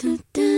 do, do.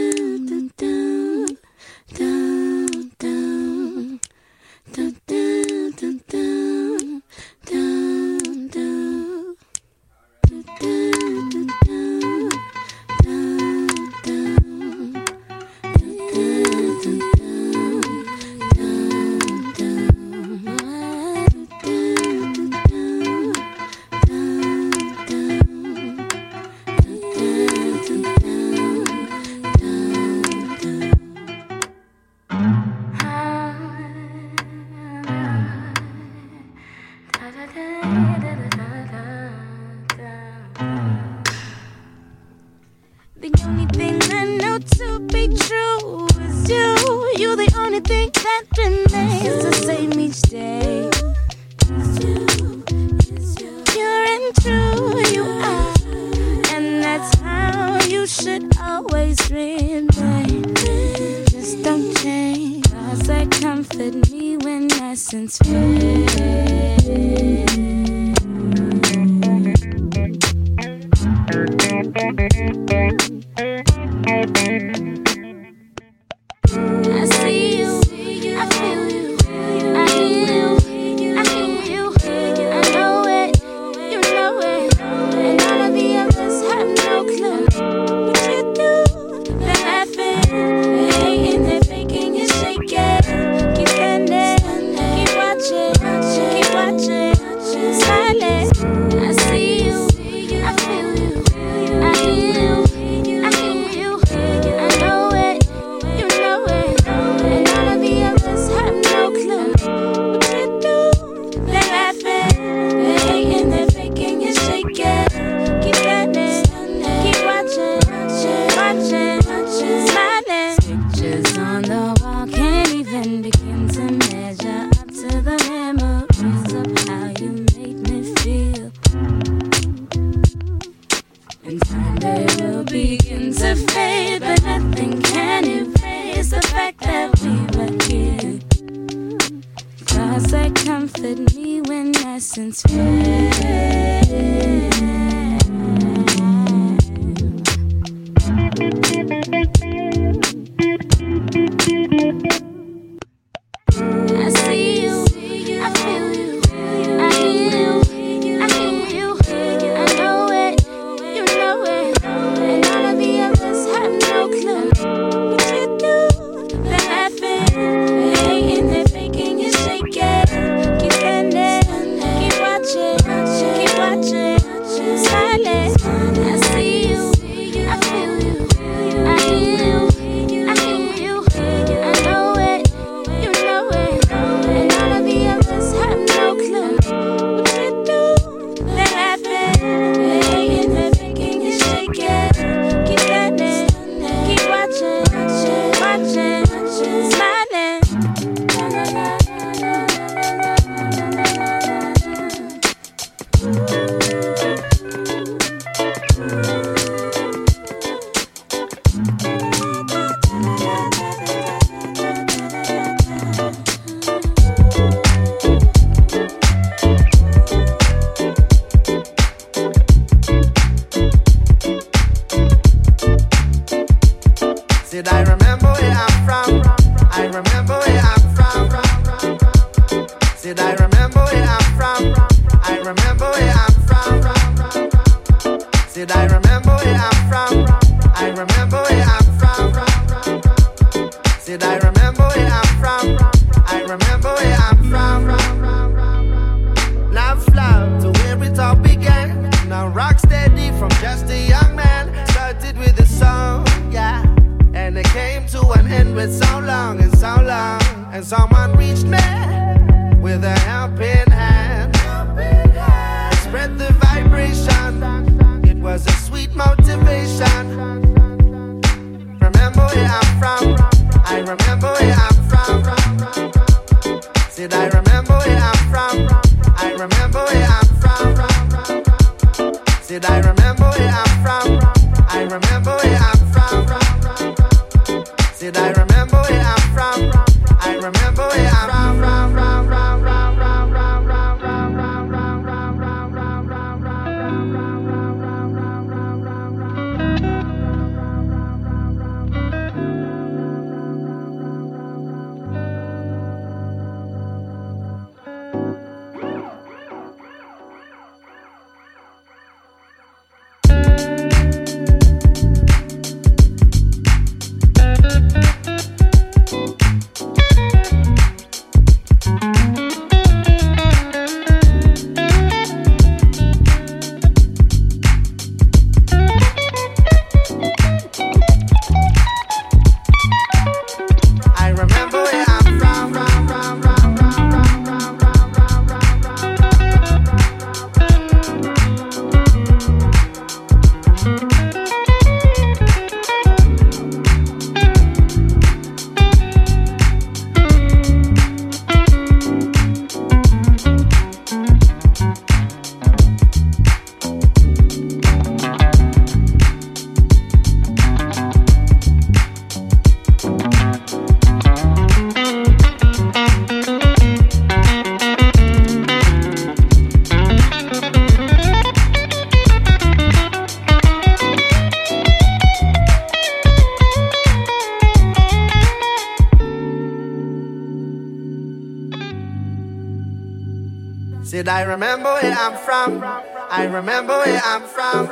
Remember where I'm from. I remember where I'm from.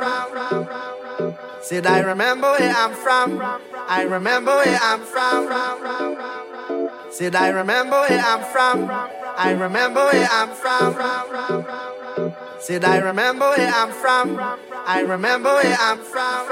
Said I remember where I'm from. I remember where I'm from. Said I remember where I'm from. I remember where I'm from. Said I remember where I'm from. I remember where I'm from.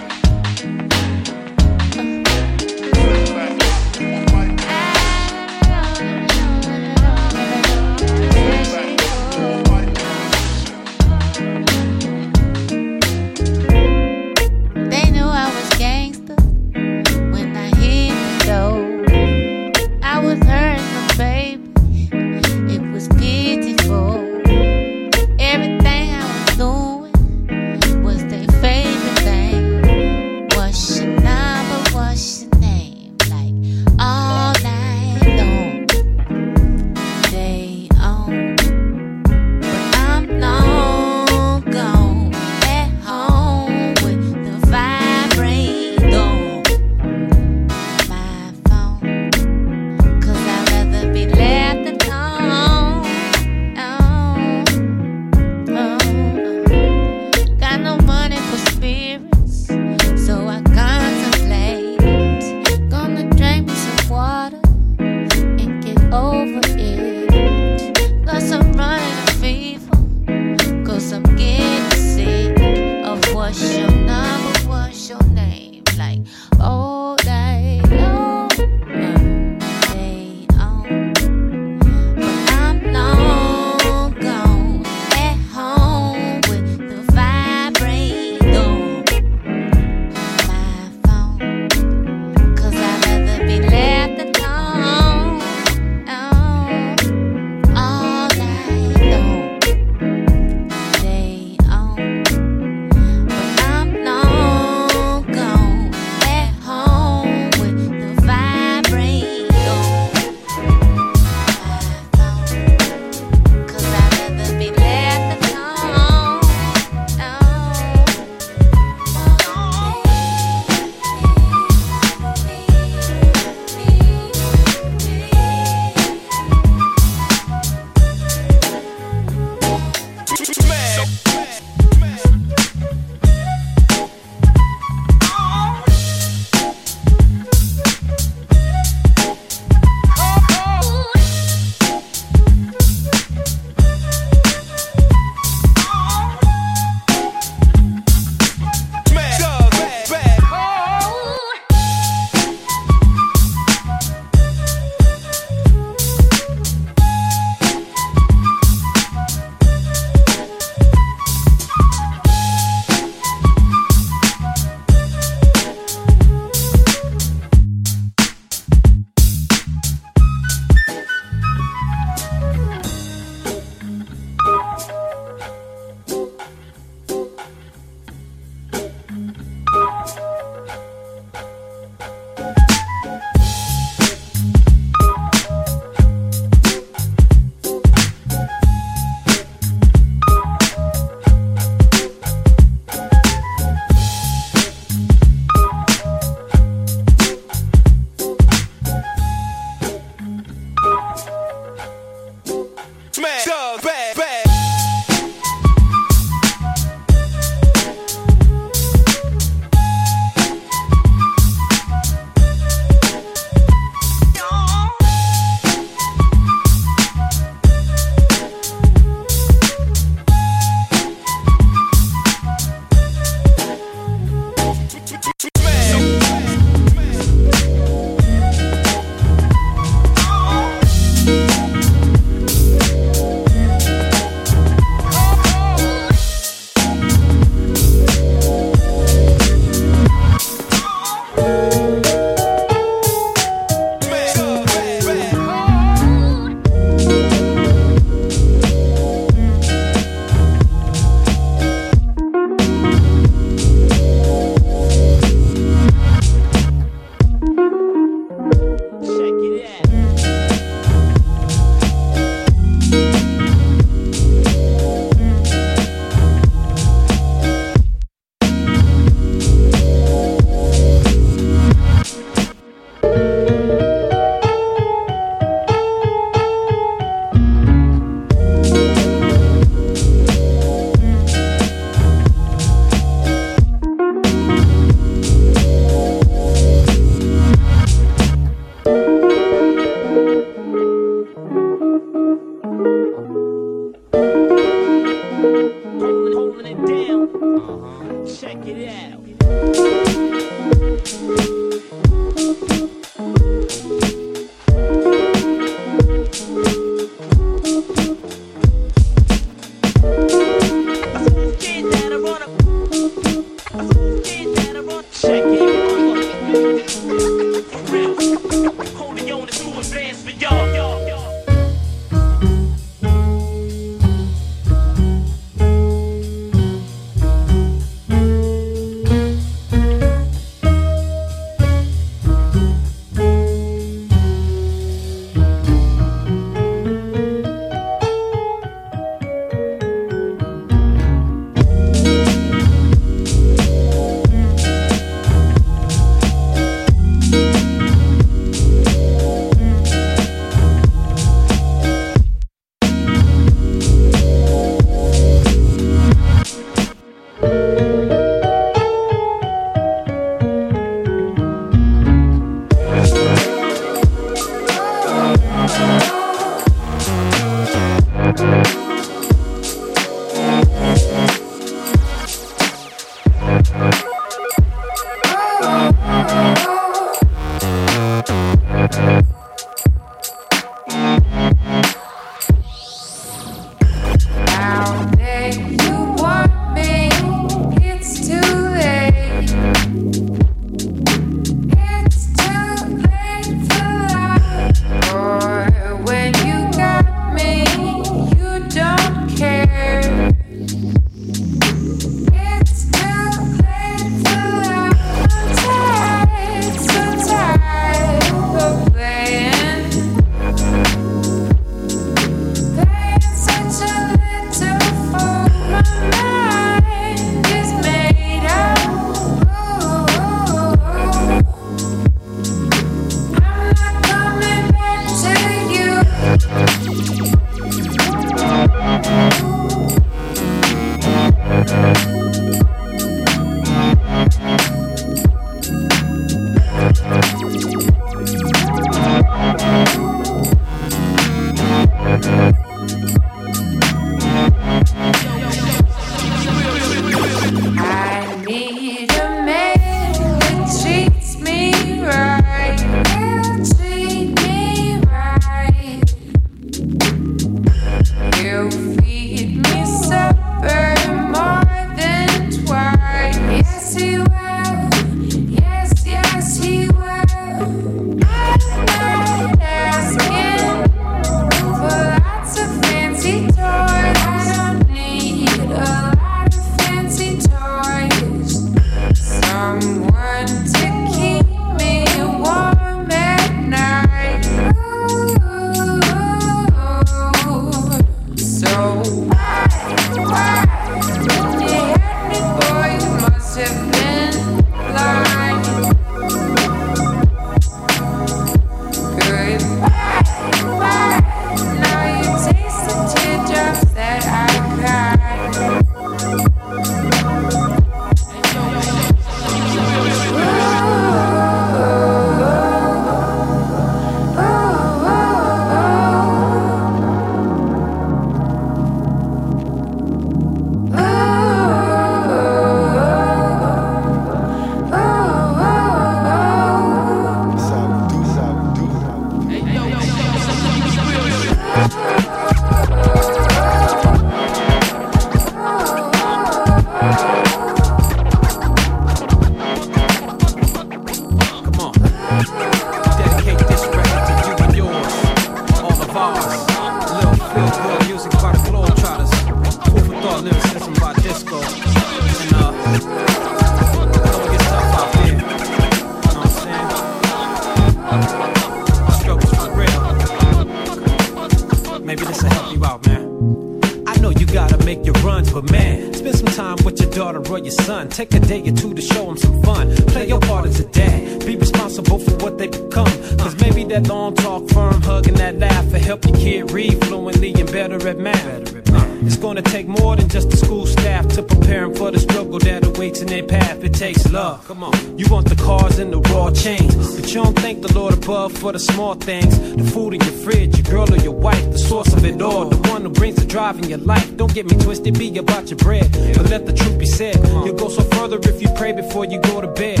Love. Come on. You want the cars and the raw chains, but you don't thank the Lord above for the small things. The food in your fridge, your girl or your wife, the source of it all, the one who brings the drive in your life. Don't get me twisted, be about your bread, but let the truth be said. You'll go so further if you pray before you go to bed.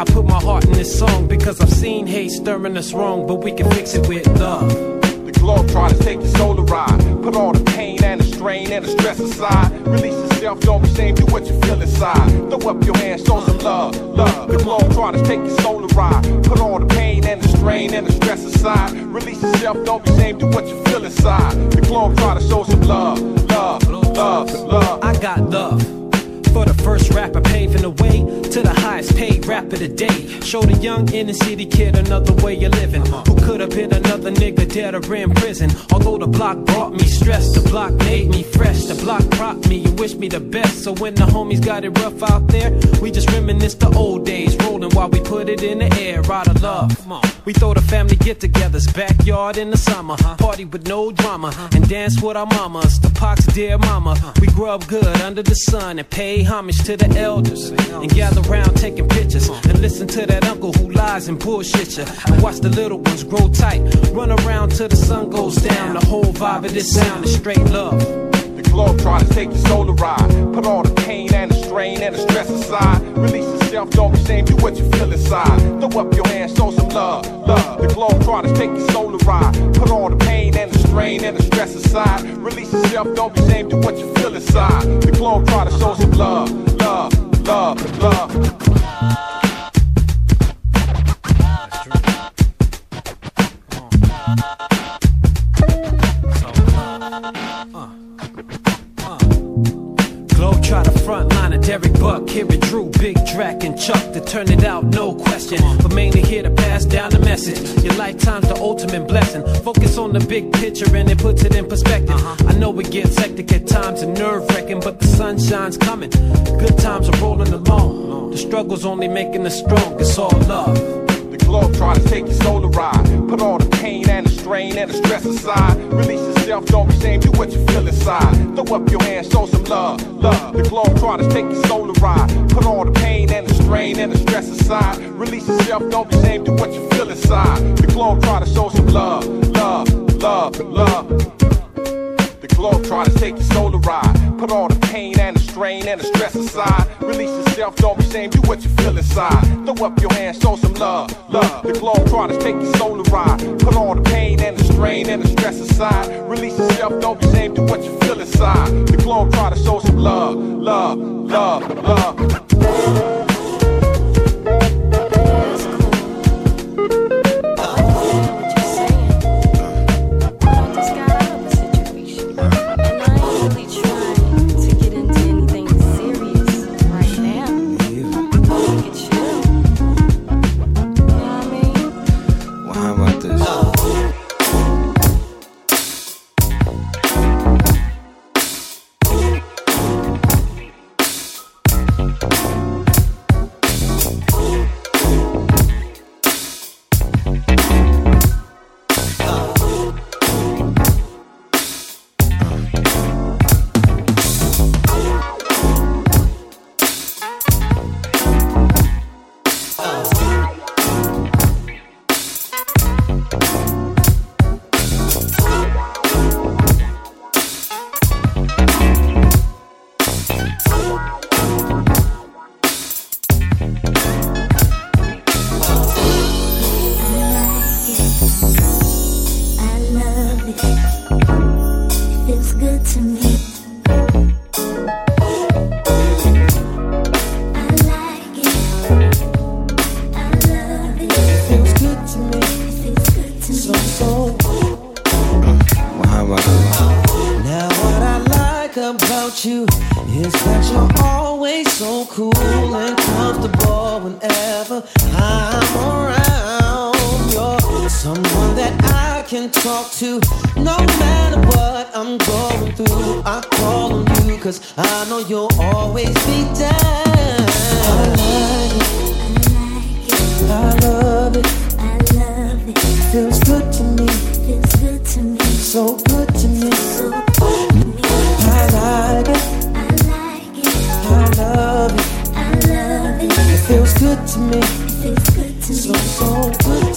I put my heart in this song because I've seen hate stirring us wrong, but we can fix it with love. The globe try to take your soul ride. Put all the pain and the strain and the stress aside. Release yourself, don't be ashamed, do what you feel inside. Throw up your hands, show some love, love. The globe to take your soul to ride. Put all the pain and the strain and the stress aside. Release yourself, don't be ashamed, do what you feel inside. The globe to show some love, love, love, love. I got love for the first rapper paving the way to the highest paid rapper today. Show the young inner city kid another way of living. Who could have been another nigga dead or in prison? Although the block brought me stress, the block made me fresh. The block propped me and wished me the best. So when the homies got it rough out there, we just reminisce the old days, rolling while we put it in the air. Out of love. We throw the family get-togethers, backyard in the summer, uh-huh. party with no drama, uh-huh. and dance with our mamas. The Pac's dear mama. Uh-huh. We grew up good under the sun and pay homage to the elders, and gather round taking pictures and listen to that uncle who lies and bullshit ya. And watch the little ones grow tight, run around till the sun goes down. The whole vibe of this sound is straight love. The globe try to take your soul to ride. Put all the pain and the strain and the stress aside. Release yourself, don't be ashamed, do what you feel inside. Throw up your hands, show some love, love. The globe try to take your soul to ride. Put all the pain and the strain and the stress aside. Release yourself, don't be ashamed, do what you feel inside. The globe try to show some love, love, love, love. Line of Derek Buck, Kerry Drew, Big Drac, and Chuck to turn it out, no question. But mainly here to pass down the message. Your lifetime's the ultimate blessing. Focus on the big picture and it puts it in perspective. Uh-huh. I know it gets hectic at times and nerve wracking, but the sunshine's coming. Good times are rolling along. The struggle's only making us strong. It's all love. Globe try to take your soul to ride. Put all the pain and the strain and the stress aside. Release yourself, don't be ashamed, do what you feel inside. Throw up your hands, show some love, love. The globe try to take your soul to ride. Put all the pain and the strain and the stress aside. Release yourself, don't be ashamed, do what you feel inside. The globe try to show some love, love, love, love. Globe try to take your soul to ride. Put all the pain and the strain and the stress aside. Release yourself, don't be ashamed, do what you feel inside. Throw up your hands, show some love, love. The globe try to take your soul to ride. Put all the pain and the strain and the stress aside. Release yourself, don't be ashamed, do what you feel inside. The globe try to show some love, love, love, love.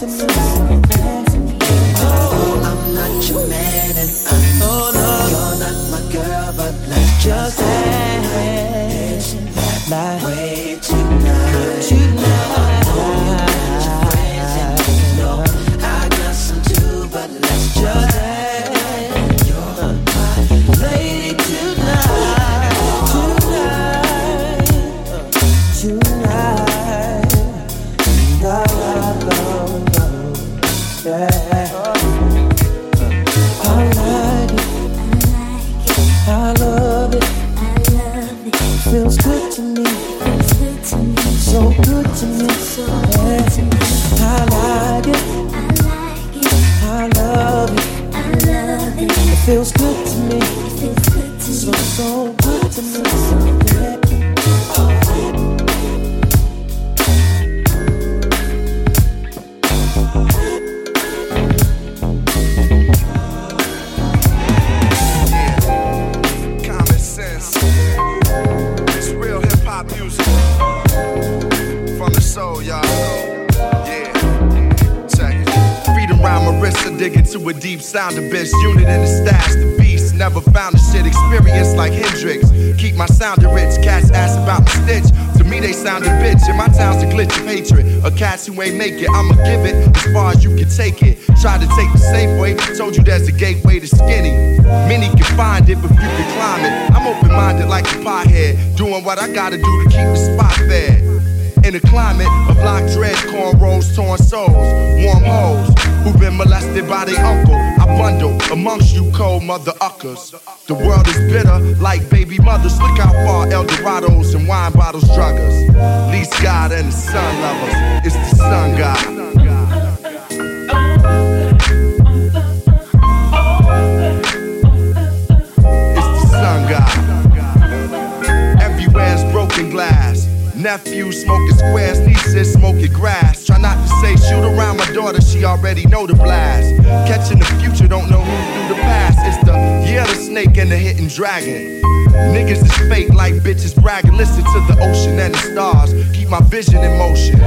To. Sun god. It's the sun god. Everywhere's broken glass. Nephew smoking squares, nieces smoking grass. Say shoot around my daughter, she already know the blast. Catching the future, don't know who through the past. It's the year of the snake and the hidden dragon. Niggas is fake like bitches bragging. Listen to the ocean and the stars. Keep my vision in motion,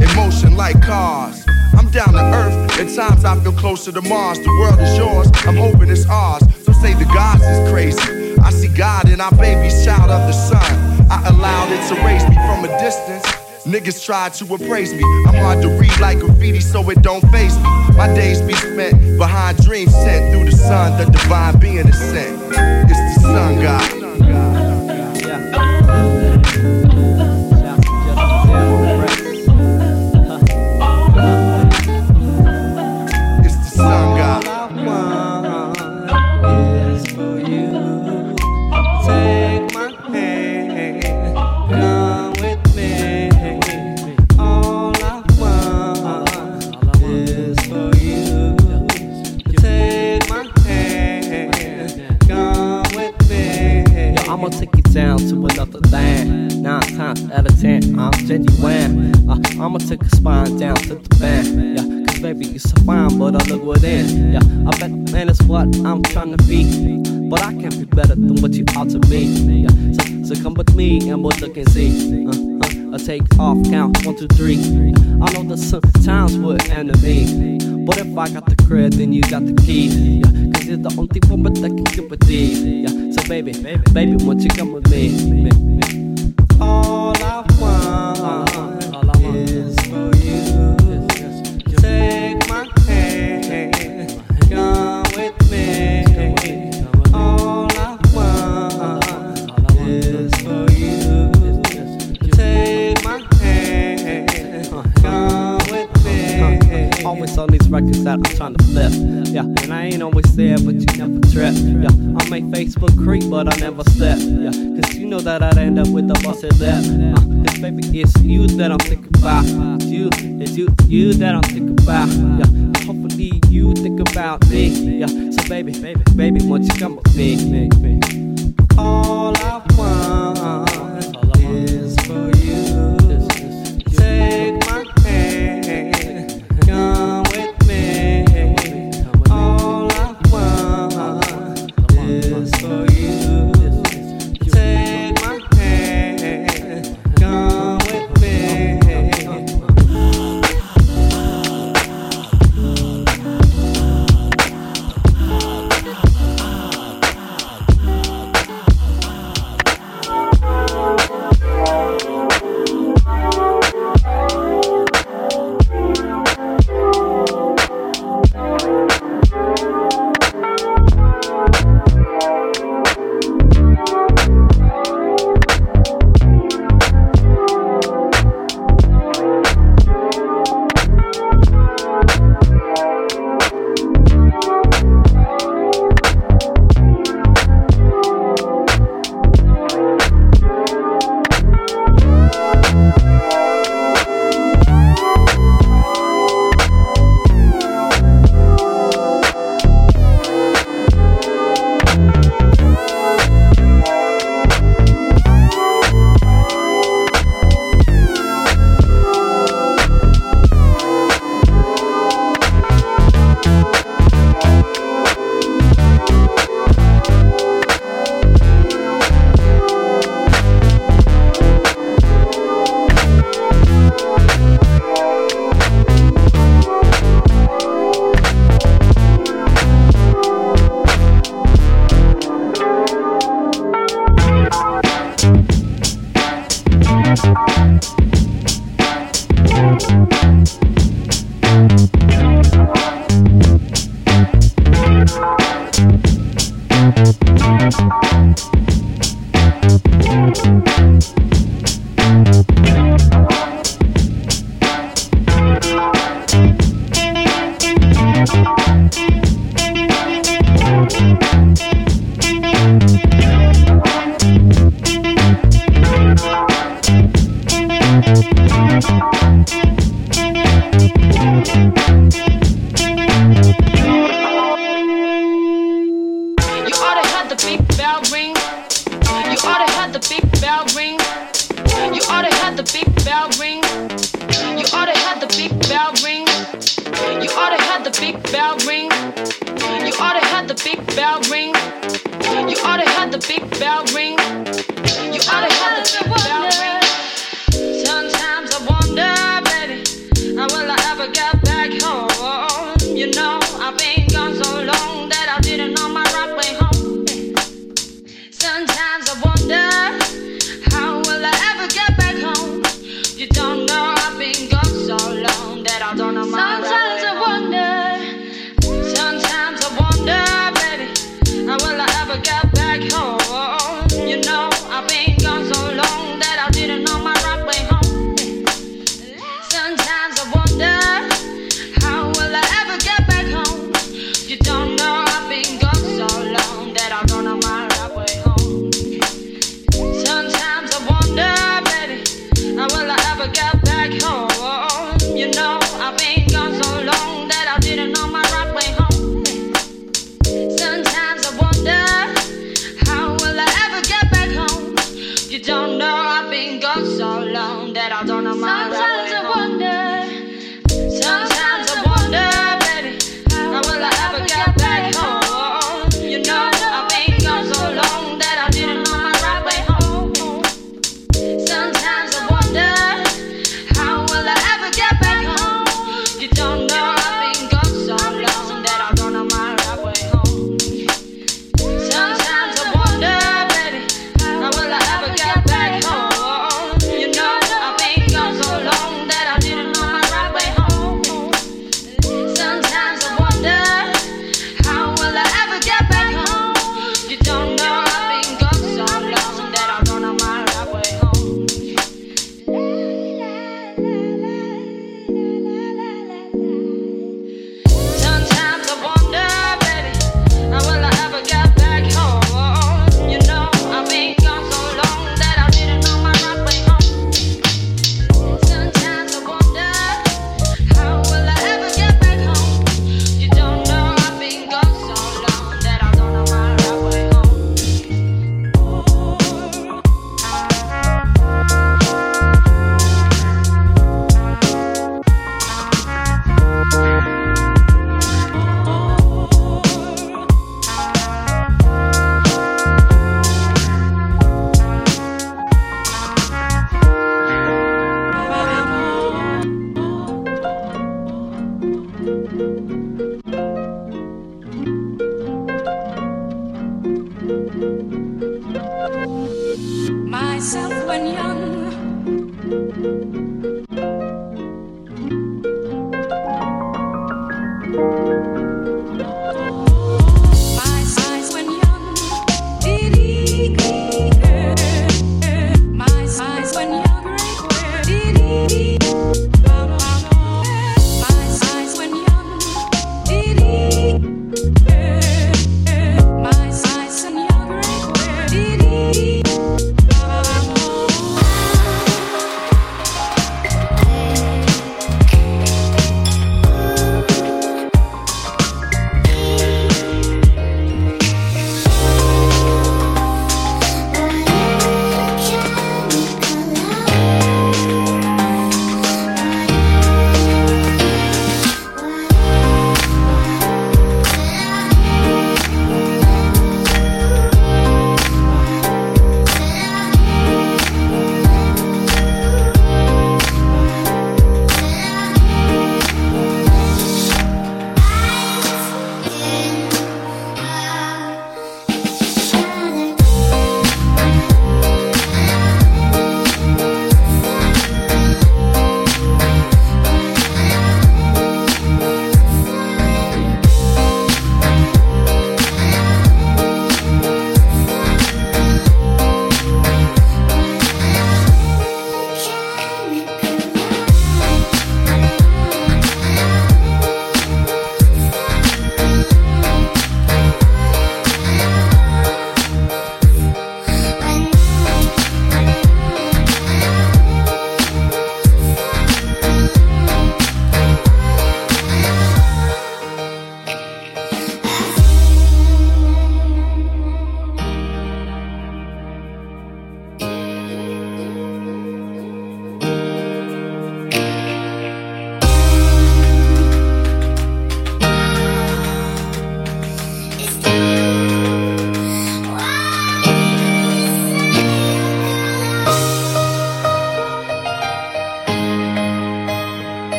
in motion like cars. I'm down to earth. At times I feel closer to Mars. The world is yours. I'm hoping it's ours. Some say the gods is crazy. I see God in our baby's child of the sun. I allowed it to raise me from a distance. Niggas try to appraise me. I'm hard to read like graffiti, so it don't face me. My days be spent behind dreams sent through the sun. The divine being is sent. It's the sun god. Trying to be. But I can't be better than what you ought to be. Yeah, so, so come with me and we'll look and see. Uh, uh, I take off, count one, two, three. I know that sometimes we're enemy. But if I got the cred, then you got the key. Yeah, cause you're the only woman that can these. Yeah, so baby, baby, baby, won't you come with me? me, me. Busted lip. Uh, cause baby, it's you that I'm thinking about. It's you, it's you, you that I'm thinking about. Yeah, hopefully you think about me. Yeah, so baby, baby, baby, won't you come with me?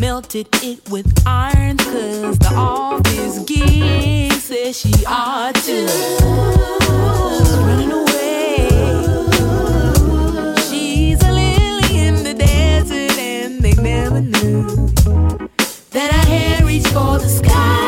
melted it with iron. Cause the office geek says she ought to. She's running away. She's a lily in the desert, and they never knew that reached for the sky.